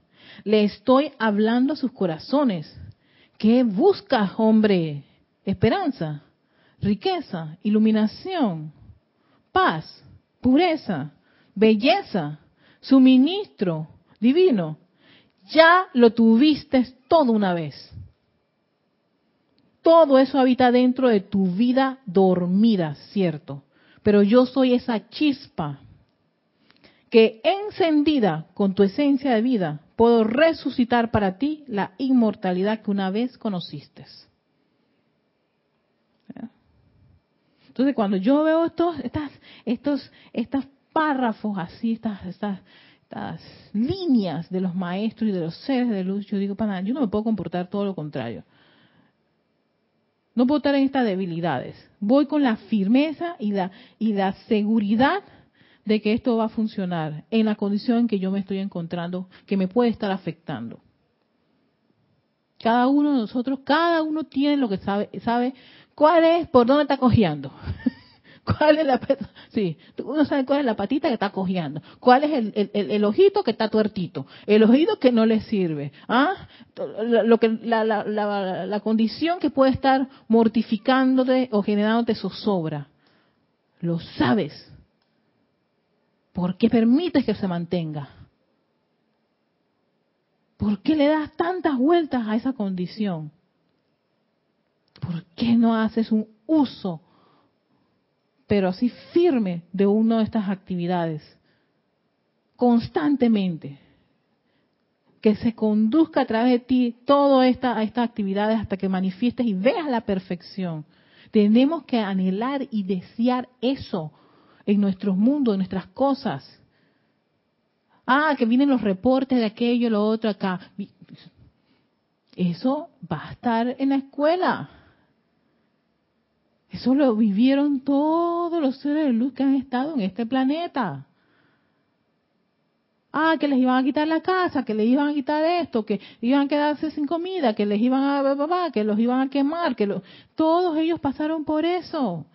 Le estoy hablando a sus corazones. ¿Qué buscas, hombre? Esperanza, riqueza, iluminación, paz, pureza, belleza, suministro divino. Ya lo tuviste todo una vez. Todo eso habita dentro de tu vida dormida, ¿cierto? pero yo soy esa chispa que encendida con tu esencia de vida puedo resucitar para ti la inmortalidad que una vez conociste. Entonces cuando yo veo estos, estas, estos, estos párrafos así, estas, estas, estas líneas de los maestros y de los seres de luz, yo digo, para yo no me puedo comportar todo lo contrario. No puedo estar en estas debilidades. Voy con la firmeza y la, y la seguridad de que esto va a funcionar en la condición en que yo me estoy encontrando, que me puede estar afectando. Cada uno de nosotros, cada uno tiene lo que sabe, sabe cuál es, por dónde está cojeando. ¿Cuál es la uno sabe cuál es la patita que está cojeando, cuál es el, ojito que está tuertito, el oído que no le sirve, ¿ah? lo que la, la, la, la condición que puede estar mortificándote o generándote zozobra. Lo sabes. ¿Por qué permites que se mantenga? ¿Por qué le das tantas vueltas a esa condición? ¿Por qué no haces un uso pero así firme de una de estas actividades, constantemente, que se conduzca a través de ti todas esta, estas actividades hasta que manifiestes y veas la perfección. Tenemos que anhelar y desear eso en nuestros mundos, en nuestras cosas. Ah, que vienen los reportes de aquello, lo otro acá. Eso va a estar en la escuela. Eso lo vivieron todos los seres de luz que han estado en este planeta. Ah, que les iban a quitar la casa, que les iban a quitar esto, que iban a quedarse sin comida, que les iban a que los iban a quemar, que todos ellos pasaron por eso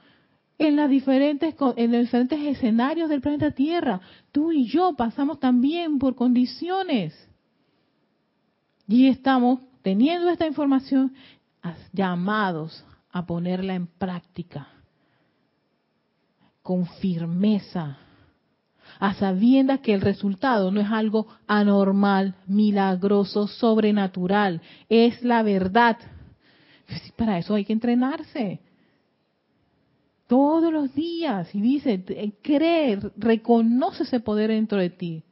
en las diferentes en los diferentes escenarios del planeta Tierra. Tú y yo pasamos también por condiciones. Y estamos teniendo esta información llamados a ponerla en práctica con firmeza, a sabiendas que el resultado no es algo anormal, milagroso, sobrenatural, es la verdad. Para eso hay que entrenarse. Todos los días, y dice, creer, reconoce ese poder dentro de ti.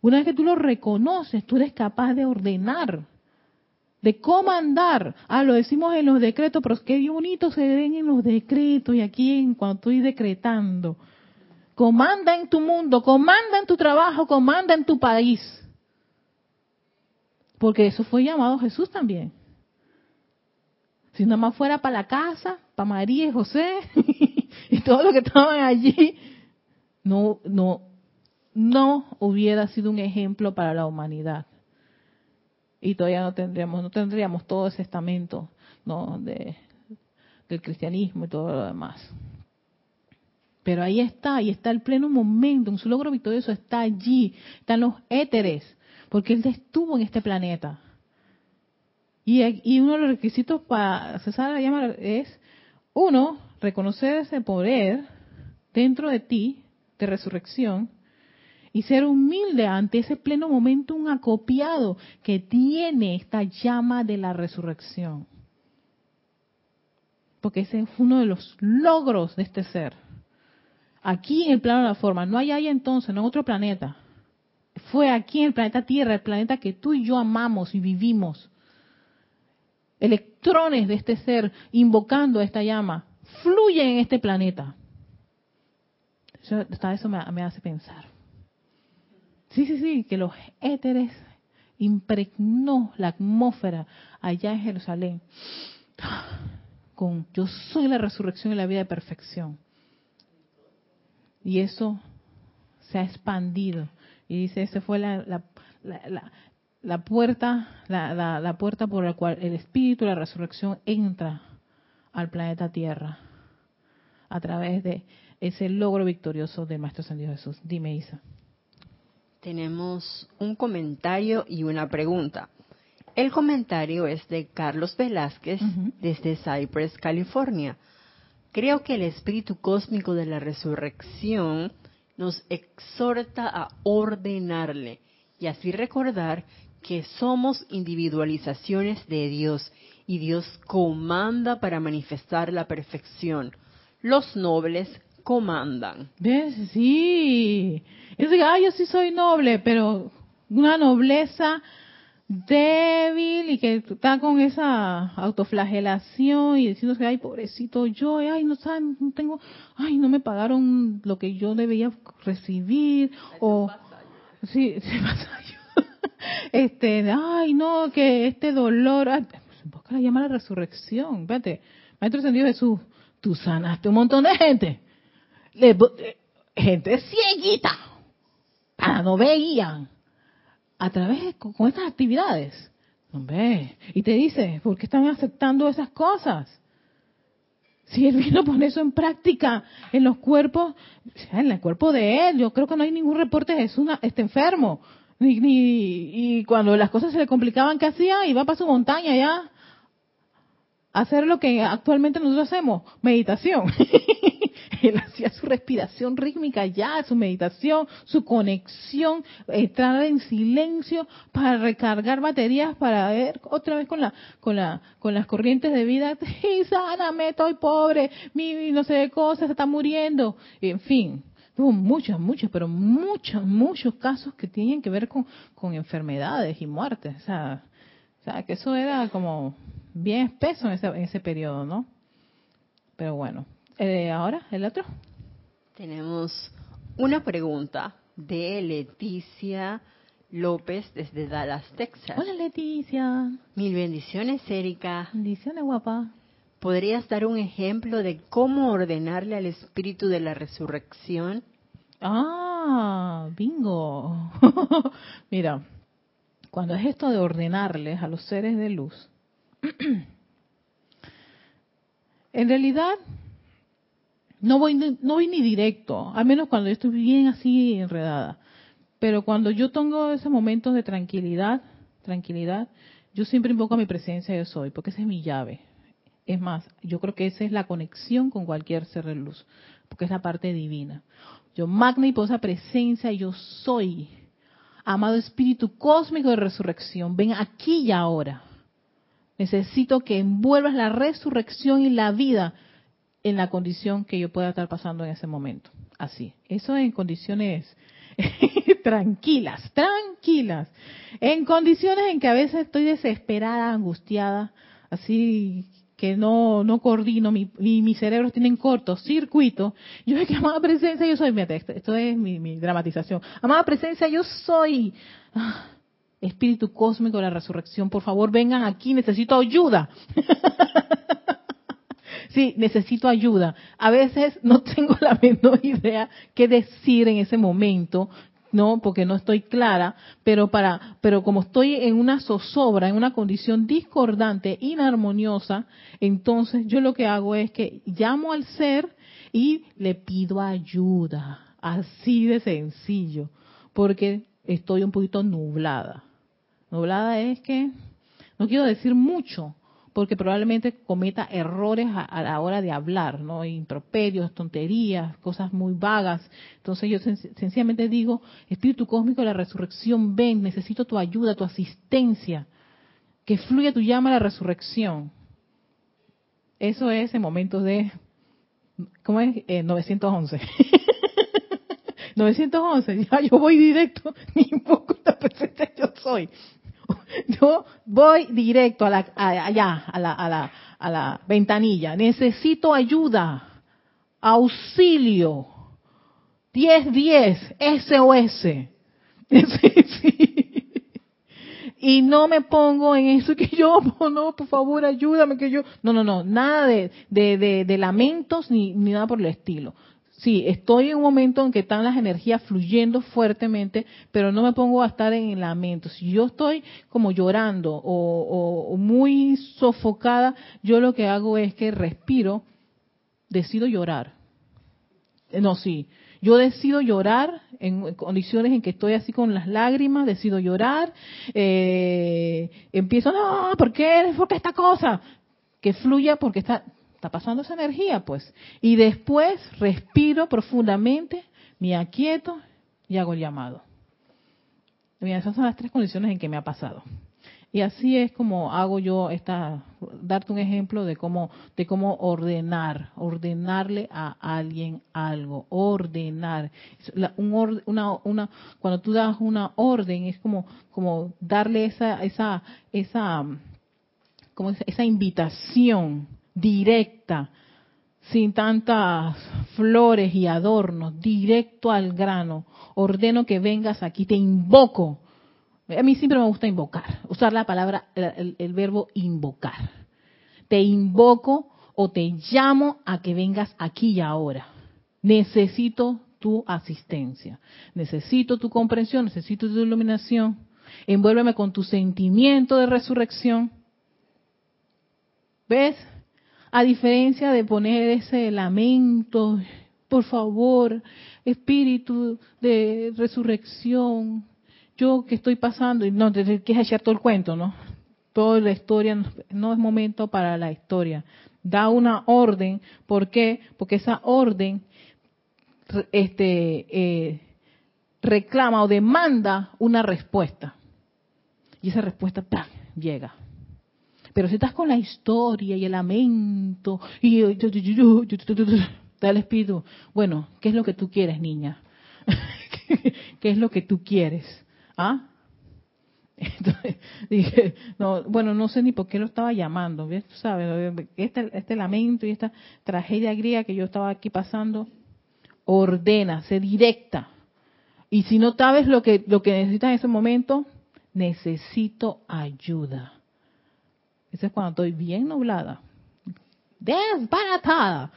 Una vez que tú lo reconoces, tú eres capaz de ordenar de comandar. Ah, lo decimos en los decretos, pero que bonito se ven en los decretos y aquí en cuando estoy decretando. Comanda en tu mundo, comanda en tu trabajo, comanda en tu país. Porque eso fue llamado Jesús también. Si nada más fuera para la casa, para María y José y todos los que estaban allí, no, no, no hubiera sido un ejemplo para la humanidad y todavía no tendríamos no tendríamos todo ese estamento no de, del cristianismo y todo lo demás. Pero ahí está ahí está el pleno momento en su logro victorioso está allí están los éteres porque él estuvo en este planeta. Y, y uno de los requisitos para cesar la llama es uno reconocer ese poder dentro de ti de resurrección y ser humilde ante ese pleno momento, un acopiado que tiene esta llama de la resurrección. Porque ese es uno de los logros de este ser. Aquí en el plano de la forma, no hay ahí entonces, no en otro planeta. Fue aquí en el planeta Tierra, el planeta que tú y yo amamos y vivimos. Electrones de este ser invocando esta llama fluyen en este planeta. Eso, eso me hace pensar. Sí, sí, sí, que los éteres impregnó la atmósfera allá en Jerusalén con yo soy la resurrección y la vida de perfección. Y eso se ha expandido. Y dice, esa fue la, la, la, la puerta, la, puerta por la cual el espíritu la resurrección entra al planeta Tierra a través de ese logro victorioso del Maestro Ascendido Jesús. Dime, Isa. Tenemos un comentario y una pregunta. El comentario es de Carlos Velázquez desde Cypress, California. Creo que el espíritu cósmico de la resurrección nos exhorta a ordenarle y así recordar que somos individualizaciones de Dios y Dios comanda para manifestar la perfección. Los nobles comandan. ¿Ves? Sí. Y diga, yo sí soy noble, pero una nobleza débil y que está con esa autoflagelación y diciendo que ay pobrecito yo ay no saben no tengo ay no me pagaron lo que yo debía recibir o sí se pasa este ay no que este dolor ay, pues, la llama la resurrección espérate maestro ascendido Jesús tú sanaste un montón de gente gente cieguita para no veían a través de, con estas actividades. Y te dice, ¿por qué están aceptando esas cosas? Si él vino a poner eso en práctica en los cuerpos, en el cuerpo de él, yo creo que no hay ningún reporte de Jesús este enfermo. Ni, ni, y cuando las cosas se le complicaban, ¿qué hacía? Iba para su montaña ya hacer lo que actualmente nosotros hacemos, meditación. Él hacía su respiración rítmica ya, su meditación, su conexión, entrar en silencio para recargar baterías para ver otra vez con la con la con las corrientes de vida, y sáname, estoy pobre, mi no sé de cosas, se está muriendo, en fin. Hubo muchos, muchos, pero muchos, muchos casos que tienen que ver con, con enfermedades y muertes. O sea, o sea, que eso era como bien espeso en ese, en ese periodo, ¿no? Pero bueno, eh, ahora el otro. Tenemos una pregunta de Leticia López desde Dallas, Texas. Hola Leticia. Mil bendiciones, Erika. Bendiciones, guapa. ¿Podrías dar un ejemplo de cómo ordenarle al espíritu de la resurrección? Ah, bingo. Mira, cuando es esto de ordenarles a los seres de luz, en realidad no voy, no voy ni directo, al menos cuando yo estoy bien así enredada. Pero cuando yo tengo esos momentos de tranquilidad, tranquilidad, yo siempre invoco a mi presencia yo soy, porque esa es mi llave. Es más, yo creo que esa es la conexión con cualquier ser de luz, porque es la parte divina. Yo magna y posa presencia, yo soy. Amado Espíritu Cósmico de Resurrección, ven aquí y ahora. Necesito que envuelvas la resurrección y la vida en la condición que yo pueda estar pasando en ese momento. Así. Eso en condiciones tranquilas, tranquilas. En condiciones en que a veces estoy desesperada, angustiada, así que no, no coordino, mi, mis cerebros tienen cortocircuito. Yo que amada presencia, yo soy, esto, es mi, dramatización. Amada presencia, yo soy. Ah, Espíritu cósmico de la resurrección, por favor vengan aquí, necesito ayuda. sí, necesito ayuda. A veces no tengo la menor idea qué decir en ese momento, no, porque no estoy clara, pero para, pero como estoy en una zozobra, en una condición discordante, inarmoniosa, entonces yo lo que hago es que llamo al ser y le pido ayuda, así de sencillo, porque estoy un poquito nublada. Nublada es que no quiero decir mucho, porque probablemente cometa errores a, la hora de hablar, ¿no? Improperios, tonterías, cosas muy vagas. Entonces yo sencillamente digo, Espíritu Cósmico de la Resurrección, ven, necesito tu ayuda, tu asistencia, que fluya tu llama a la resurrección. Eso es en momentos de, ¿cómo es? 911. 911, ya yo voy directo, ni poco la presencia yo soy. yo voy directo a la, allá, a la, a, la, a la ventanilla. Necesito ayuda, auxilio, 1010, SOS. y no me pongo en eso que yo, no, por favor, ayúdame, que yo, no, no, no, nada de, de, de, lamentos ni, ni nada por el estilo. Sí, estoy en un momento en que están las energías fluyendo fuertemente, pero no me pongo a estar en lamentos. Si yo estoy como llorando o, o, muy sofocada, yo lo que hago es que respiro, decido llorar. No, sí, yo decido llorar en condiciones en que estoy así con las lágrimas, decido llorar, eh, empiezo, no, ¿por qué? ¿Por esta cosa? Que fluya porque está, está pasando esa energía, pues. Y después respiro profundamente, me aquieto y hago el llamado. Mira, esas son las tres condiciones en que me ha pasado. Y así es como hago yo esta, darte un ejemplo de cómo, de cómo ordenar, ordenarle a alguien algo, ordenar. un una, una, cuando tú das una orden es como, como darle esa, esa, esa, como esa invitación directa, sin tantas flores y adornos, directo al grano. Ordeno que vengas aquí, te invoco a mí siempre me gusta invocar, usar la palabra, el, verbo invocar. Te invoco o te llamo a que vengas aquí y ahora. Necesito tu asistencia, necesito tu comprensión, necesito tu iluminación. Envuélveme con tu sentimiento de resurrección. ¿Ves? A diferencia de poner ese lamento, por favor, espíritu de resurrección, yo que estoy pasando, y no, te quieres echar todo el cuento, ¿no? Toda la historia, no es momento para la historia. Da una orden, ¿por qué? Porque esa orden este, eh, reclama o demanda una respuesta. Y esa respuesta ¡pam! llega. Pero si estás con la historia y el lamento y da el espíritu, bueno, ¿qué es lo que tú quieres, niña? ¿Qué es lo que tú quieres? ¿Ah? Entonces dije, no, bueno, no sé ni por qué lo estaba llamando, ¿ves? ¿Sabes? Este, este lamento y esta tragedia griega que yo estaba aquí pasando, ordena, se directa. Y si no sabes lo que, lo que necesitas en ese momento, necesito ayuda. Eso es cuando estoy bien nublada, desbaratada.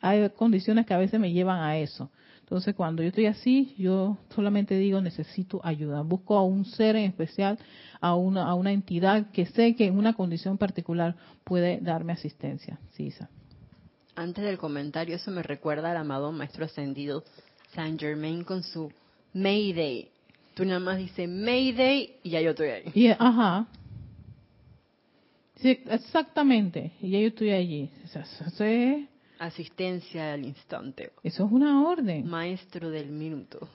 Hay condiciones que a veces me llevan a eso. Entonces, cuando yo estoy así, yo solamente digo, necesito ayuda. Busco a un ser en especial, a una, a una entidad que sé que en una condición particular puede darme asistencia. Sí, Antes del comentario, eso me recuerda al amado Maestro Ascendido Saint Germain con su Mayday. Tú nada más dices Mayday y ya yo estoy ahí. ajá. Sí, exactamente. Y ya yo estoy allí. ¿Sí? Asistencia al instante. Eso es una orden. Maestro del minuto.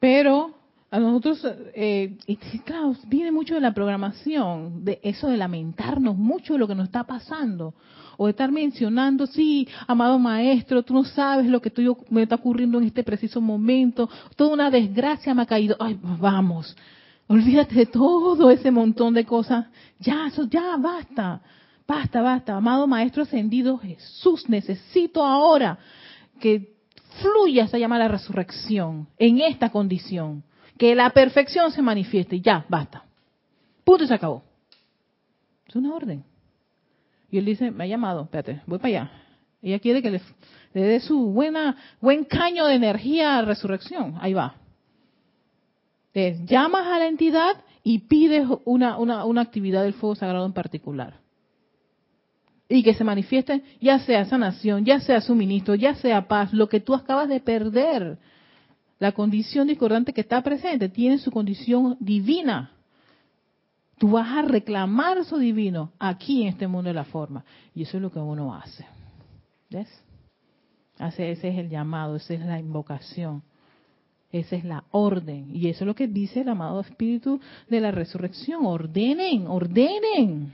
Pero a nosotros, eh, y claro, viene mucho de la programación, de eso de lamentarnos mucho de lo que nos está pasando, o de estar mencionando, sí, amado maestro, tú no sabes lo que me está ocurriendo en este preciso momento, toda una desgracia me ha caído, ay, vamos, olvídate de todo ese montón de cosas, ya, eso, ya, basta, Basta, basta, amado Maestro Ascendido Jesús, necesito ahora que fluya esa llamada a la resurrección en esta condición, que la perfección se manifieste, ya, basta. Punto y se acabó. Es una orden. Y él dice, me ha llamado, espérate, voy para allá. Ella quiere que le, dé su buena, buen caño de energía a resurrección. Ahí va. Llamas a la entidad y pides una, una, una actividad del fuego sagrado en particular y que se manifieste ya sea sanación, ya sea suministro, ya sea paz, lo que tú acabas de perder. La condición discordante que está presente tiene su condición divina. Tú vas a reclamar eso divino aquí en este mundo de la forma. Y eso es lo que uno hace. ¿Ves? Hace, ese es el llamado, esa es la invocación. Esa es la orden. Y eso es lo que dice el amado Espíritu de la Resurrección. Ordenen, ordenen.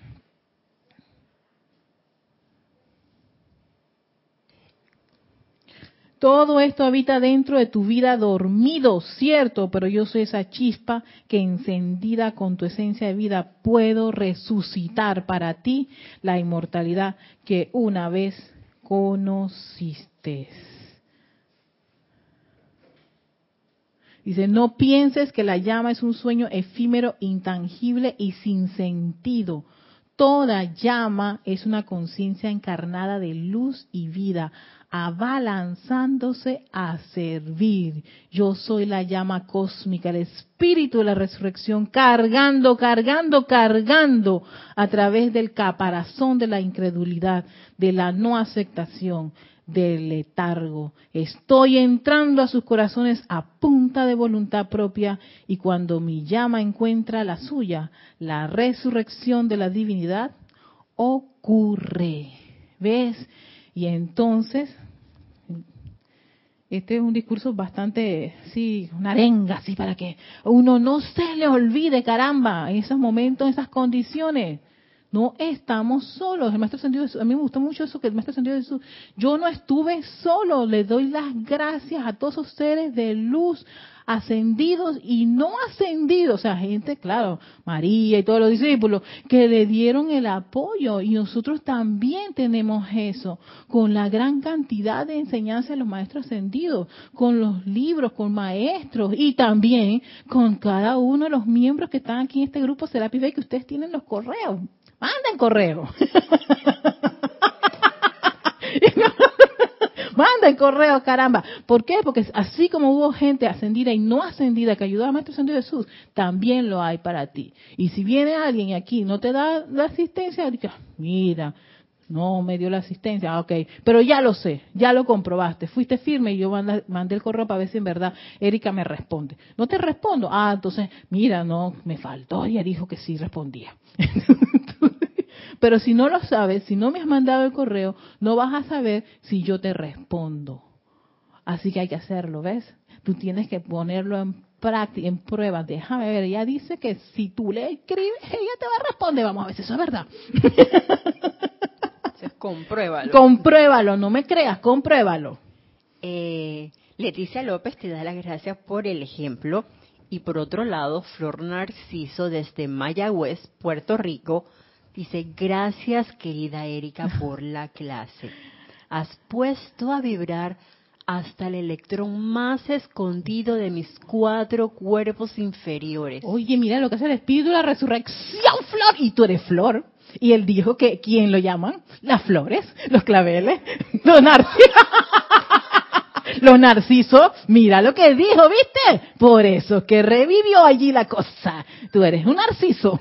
Todo esto habita dentro de tu vida dormido, cierto, pero yo soy esa chispa que encendida con tu esencia de vida puedo resucitar para ti la inmortalidad que una vez conociste. Dice, no pienses que la llama es un sueño efímero, intangible y sin sentido. Toda llama es una conciencia encarnada de luz y vida, abalanzándose a servir. Yo soy la llama cósmica, el espíritu de la resurrección, cargando, cargando, cargando a través del caparazón de la incredulidad, de la no aceptación, del letargo. Estoy entrando a sus corazones a punta de voluntad propia y cuando mi llama encuentra la suya, la resurrección de la divinidad ocurre. ¿Ves? Y entonces este es un discurso bastante, sí, una arenga, así, para que uno no se le olvide, caramba, en esos momentos, en esas condiciones. No estamos solos. El maestro sentido a mí me gustó mucho eso que el maestro Jesús, yo no estuve solo. Le doy las gracias a todos esos seres de luz, ascendidos y no ascendidos, o sea, gente, claro, María y todos los discípulos, que le dieron el apoyo y nosotros también tenemos eso, con la gran cantidad de enseñanza de los maestros ascendidos, con los libros, con maestros y también con cada uno de los miembros que están aquí en este grupo Serapis Bay, que ustedes tienen los correos. Manden correo. Manda el correo, caramba. ¿Por qué? Porque así como hubo gente ascendida y no ascendida que ayudó a Maestro Ascendido Jesús, también lo hay para ti. Y si viene alguien aquí y no te da la asistencia, mira, no me dio la asistencia, ah, ok, pero ya lo sé, ya lo comprobaste, fuiste firme y yo mandé el correo para ver si en verdad Erika me responde. No te respondo, ah, entonces, mira, no, me faltó, ella dijo que sí respondía. Pero si no lo sabes, si no me has mandado el correo, no vas a saber si yo te respondo. Así que hay que hacerlo, ¿ves? Tú tienes que ponerlo en práctica, en prueba. Déjame ver, ella dice que si tú le escribes, ella te va a responder. Vamos a ver si eso es verdad. compruébalo. Compruébalo, no me creas, compruébalo. Eh, Leticia López te da las gracias por el ejemplo. Y por otro lado, Flor Narciso desde Mayagüez, Puerto Rico, Dice, gracias querida Erika por la clase. Has puesto a vibrar hasta el electrón más escondido de mis cuatro cuerpos inferiores. Oye, mira lo que hace el espíritu de la resurrección, Flor. Y tú eres Flor. Y él dijo que, ¿quién lo llaman? Las flores, los claveles, los narcisos. los narcisos, mira lo que dijo, ¿viste? Por eso que revivió allí la cosa. Tú eres un narciso.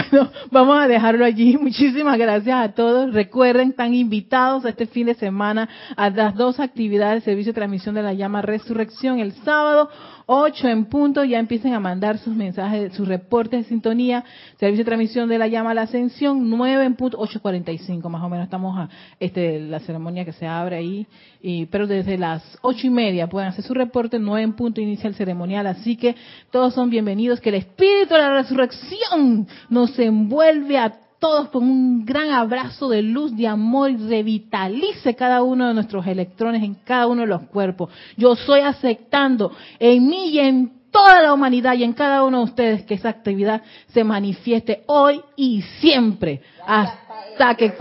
Bueno, vamos a dejarlo allí. Muchísimas gracias a todos. Recuerden, están invitados este fin de semana a las dos actividades, servicio de transmisión de la llama Resurrección el sábado 8 en punto, ya empiecen a mandar sus mensajes, sus reportes de sintonía, servicio de transmisión de la llama a la ascensión, 9 en punto, 8.45 más o menos, estamos a este, la ceremonia que se abre ahí, y, pero desde las ocho y media pueden hacer su reporte, 9 en punto inicia el ceremonial, así que todos son bienvenidos, que el espíritu de la resurrección nos envuelve a todos con un gran abrazo de luz, de amor y revitalice cada uno de nuestros electrones en cada uno de los cuerpos. Yo soy aceptando en mí y en toda la humanidad y en cada uno de ustedes que esa actividad se manifieste hoy y siempre hasta que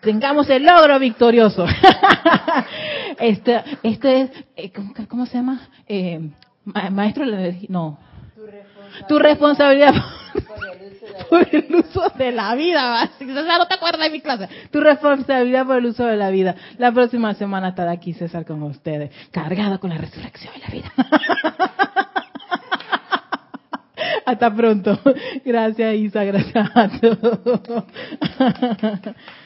tengamos el logro victorioso. este, este es, eh, ¿cómo, se llama? Eh, maestro, no. Tu responsabilidad por el uso de la vida. César, no te acuerdas de mi clase. Tu responsabilidad por el uso de la vida. La próxima semana estará aquí César con ustedes, cargado con la resurrección de la vida. Hasta pronto. Gracias Isa, gracias a todos.